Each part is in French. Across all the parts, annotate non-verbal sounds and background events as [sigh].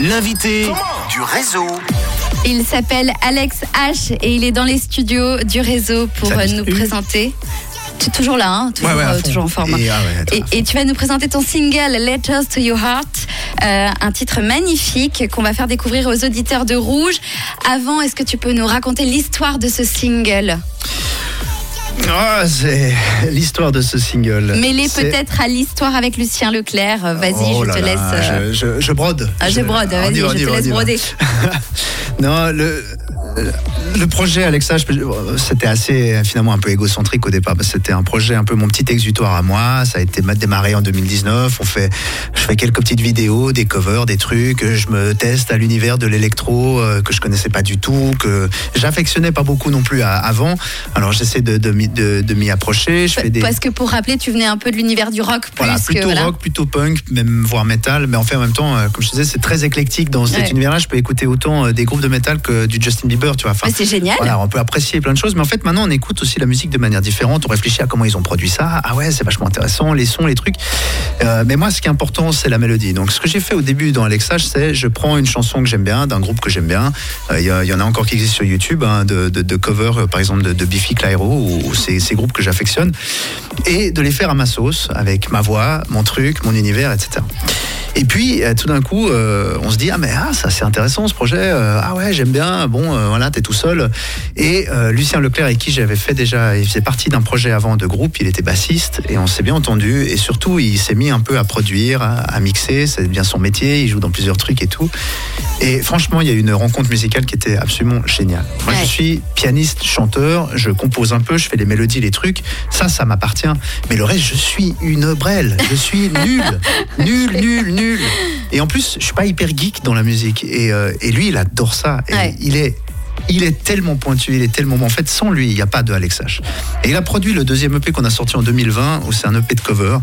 L'invité du réseau. Il s'appelle Alex H et il est dans les studios du réseau pour Salut, euh, nous présenter. Tu es toujours là, hein, toujours, Ouais, ouais, à euh, toujours en forme. Et, ah ouais, et tu vas nous présenter ton single Letters to Your Heart, euh, un titre magnifique qu'on va faire découvrir aux auditeurs de Rouge. Avant, est-ce que tu peux nous raconter l'histoire de ce single? Ah, c'est l'histoire de ce single. Mêlé peut-être à l'histoire avec Lucien Leclerc. Vas-y, Oh je là te laisse. euh, Je, je- je brode. Ah, je brode, on vas-y, je te laisse broder. [laughs] non, le, le projet Alexa, peux- c'était assez finalement un peu égocentrique au départ. C'était un projet un peu mon petit exutoire à moi. Ça a été démarré en 2019. On fait, je fais quelques petites vidéos, des covers, des trucs. Je me teste à l'univers de l'électro euh, que je connaissais pas du tout, que j'affectionnais pas beaucoup non plus avant. Alors j'essaie de, de, m'y- de- de m'y approcher. Je fais des Parce que pour rappeler, tu venais un peu de l'univers du rock plus Voilà, que plutôt voilà. rock, plutôt punk, même voire métal. Mais en fait, en même temps, euh, comme je disais, c'est très éclectique dans cet Ouais. univers-là. Je peux écouter autant euh, des groupes de métal que du Justin Bieber, tu vois. Enfin, Mais c'est génial. voilà, on peut apprécier plein de choses, mais en fait, maintenant, on écoute aussi la musique de manière différente. On réfléchit à comment ils ont produit ça. Ah ouais, c'est vachement intéressant, les sons, les trucs. Euh, mais moi, ce qui est important, c'est la mélodie. Donc, ce que j'ai fait au début dans Alexage, c'est je prends une chanson que j'aime bien, d'un groupe que j'aime bien. Euh, Il y, en a encore qui existent sur YouTube, hein, de, de, euh, par exemple, de, de Biffy Clyro, ou, ou ces, ces groupes que j'affectionne, et de les faire à ma sauce, avec ma voix, mon truc, mon univers, etc. Et puis, euh, tout d'un coup, euh, on se dit ah mais ah ça c'est intéressant ce projet. euh, ah ouais j'aime bien. Bon voilà t'es tout seul. Et Lucien Leclerc avec qui j'avais fait déjà, il faisait partie d'un projet avant de groupe. Il était bassiste et on s'est bien entendu. Et surtout il s'est mis un peu à produire, à, à mixer. C'est bien son métier. Il joue dans plusieurs trucs et tout. Et franchement il y a eu une rencontre musicale qui était absolument géniale. Moi Ouais. je suis pianiste, chanteur. Je compose un peu, je fais les mélodies, les trucs. Ça ça m'appartient. Mais le reste je suis une brêle. Je suis nul, [laughs] nul, nul, nul. Et en plus, je suis pas hyper geek dans la musique. Et, euh, et lui, il adore ça. Et Ouais. Il est. Il est tellement pointu, il est tellement bon. En fait, sans lui, il n'y a pas de Alex H. Et il a produit le deuxième EP qu'on a sorti en 2020, où c'est un EP de cover.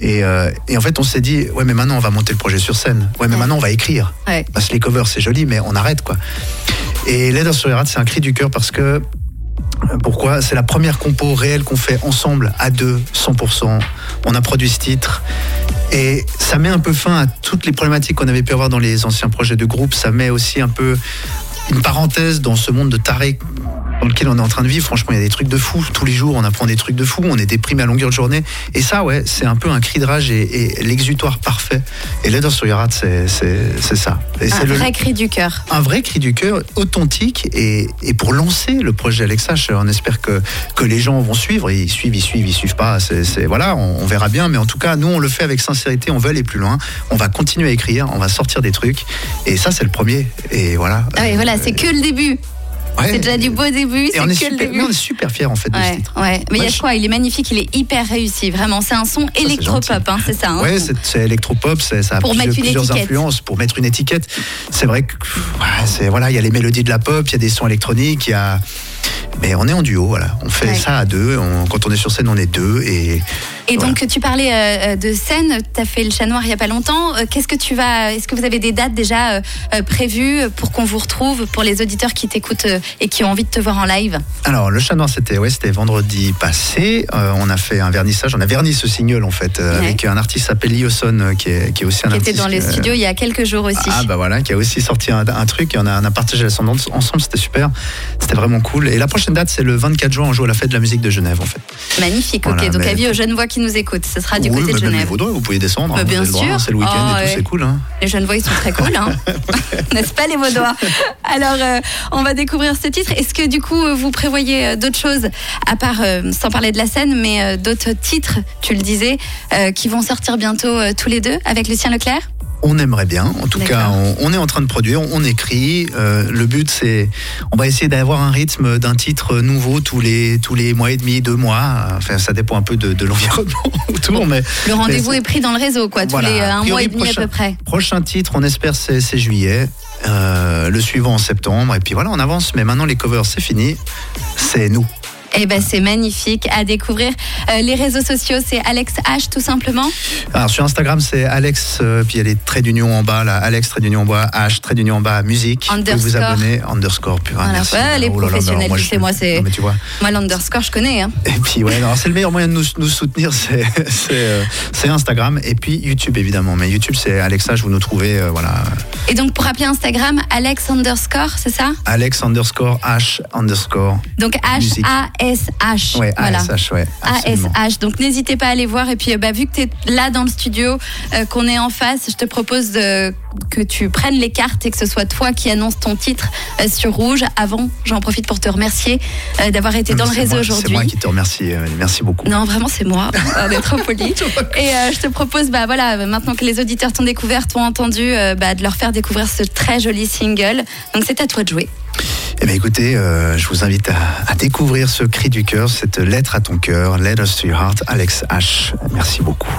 Et, euh, et en fait, on s'est dit, ouais, mais maintenant, on va monter le projet sur scène. Ouais, mais Ouais. maintenant, on va écrire. Ouais. Parce que les covers, c'est joli, mais on arrête, quoi. Et Leather sur les rats, c'est un cri du cœur parce que. Pourquoi? C'est la première compo réelle qu'on fait ensemble, à deux, 100%. On a produit ce titre. Et ça met un peu fin à toutes les problématiques qu'on avait pu avoir dans les anciens projets de groupe. Ça met aussi un peu une parenthèse dans ce monde de taré dans lequel on est en train de vivre. Franchement, il y a des trucs de fou. Tous les jours, on apprend des trucs de fou. On est déprimé à longueur de journée. Et ça, ouais, c'est un peu un cri de rage et, et l'exutoire parfait. Et Leather sur Heart, c'est ça. Et Un le- vrai cri du cœur. un vrai cri du cœur authentique et, et pour lancer le projet Alexa, on espère que, que les gens vont suivre. Ils suivent, ils suivent, ils suivent pas. C'est, c'est- voilà, on, on verra bien. Mais en tout cas, nous, on le fait avec sincérité. On veut aller plus loin. On va continuer à écrire. On va sortir des trucs. Et ça, c'est le premier. Et voilà. Ah oui, voilà, c'est que le début. Ouais. C'est déjà du beau début, Et on que est, le super, début. on est super fiers en fait de ce Ouais, titre. ouais. Mais il y a je- quoi? Il est magnifique, il est hyper réussi, vraiment. C'est un son électropop, hein, c'est ça. hein Ouais, c'est, électropop, ça a Pour plusieurs, influences pour mettre une étiquette. C'est vrai que c'est voilà, il y a les mélodies de la pop, il y a des sons électroniques, il y a mais on est en duo, voilà. On fait ça à deux. On- quand on est sur scène, on est deux et Et Voilà. donc, tu parlais euh, de scène, tu as fait le chat noir il y a pas longtemps. Euh, Qu'est-ce que tu vas. Est-ce que vous avez des dates déjà euh, euh, prévues pour qu'on vous retrouve, pour les auditeurs qui t'écoutent euh, et qui ont envie de te voir en live? Alors, le chat noir, c'était ouais, vendredi passé. Euh, on a fait un vernissage. On a verni ce single, en fait, euh, Ouais. avec un artiste s'appelle Lioson, euh, qui est, qui est aussi un Qui était artiste. dans les euh, studios il y a quelques jours aussi. Ah bah voilà, qui a aussi sorti un, un truc et on a, on a partagé la sonde ensemble, c'était super, c'était vraiment cool. Et la prochaine date c'est le 24 juin, on joue à la fête de la musique de Genève en fait. Magnifique, ok. Donc, avis aux jeunes voix qui nous écoutent. Ce sera du oui, côté de Genève. Vaudois, vous pouvez descendre, Bah, hein, bien sûr. c'est le week-end et tout, ouais. c'est cool. Hein. Les jeunes voix, ils sont très cool, hein [laughs] n'est-ce pas les Vaudois? Alors, euh, on va découvrir ce titre. Est-ce que du coup, vous prévoyez euh, d'autres choses, à part, euh, sans parler de la scène, mais euh, d'autres titres, tu le disais, qui vont sortir bientôt tous les deux avec Lucien Leclerc? On aimerait bien, en tout cas, on, on est en train de produire, on, on écrit. euh, le but c'est, on va essayer d'avoir un rythme d'un titre nouveau tous les tous les mois et demi, deux mois. Enfin, ça dépend un peu de, de [laughs] l'environnement autour, mais Le rendez-vous est pris dans le réseau, quoi, tous Voilà. les euh, un mois et demi à peu près. Prochain titre, on espère c'est c'est juillet. Euh, le suivant en septembre. Et puis voilà, on avance. Mais maintenant, les covers, c'est fini. C'est nous. Eh ben c'est magnifique à découvrir. Euh, les réseaux sociaux, c'est Alex H tout simplement. Alors sur Instagram, c'est Alex, euh, puis il y a les traits d'union en bas, là, Alex trait d'union en bas, H trait d'union en bas, musique. Vous vous Underscore. abonnez, underscore, pur. Voilà. merci. Ouais, les Oh professionnels, tu sais, moi, c'est- Non, mais tu vois. Moi l'underscore, je connais. Hein. Et puis ouais, alors, c'est le meilleur moyen de nous, nous soutenir, c'est [laughs] c'est, euh, Instagram et puis YouTube évidemment. Mais YouTube, c'est Alexa, je vous nous trouvez, euh, voilà, Et donc pour appeler Instagram, Alex underscore, c'est ça? Alex underscore H underscore. Donc Musique. H-A-S-H. Ouais, voilà. ASH, ouais. ASH. Donc n'hésitez pas à aller voir. Et puis euh, bah, vu que tu es là dans le studio, euh, qu'on est en face, je te propose de- que tu prennes les cartes et que ce soit toi qui annonce ton titre euh, sur Rouge. Avant, j'en profite pour te remercier euh, d'avoir été dans le réseau moi- C'est aujourd'hui. moi qui te remercie, merci beaucoup. Non, vraiment, c'est moi. [laughs] On est trop poli. Et je te propose, bah voilà, maintenant que les auditeurs t'ont découvert, t'ont entendu, bah, de leur faire découvrir ce très joli single. Donc c'est à toi de jouer. Eh bien écoutez, euh, je vous invite à, à découvrir ce cri du cœur, cette lettre à ton cœur, Letters to your heart, Alex H. Merci beaucoup.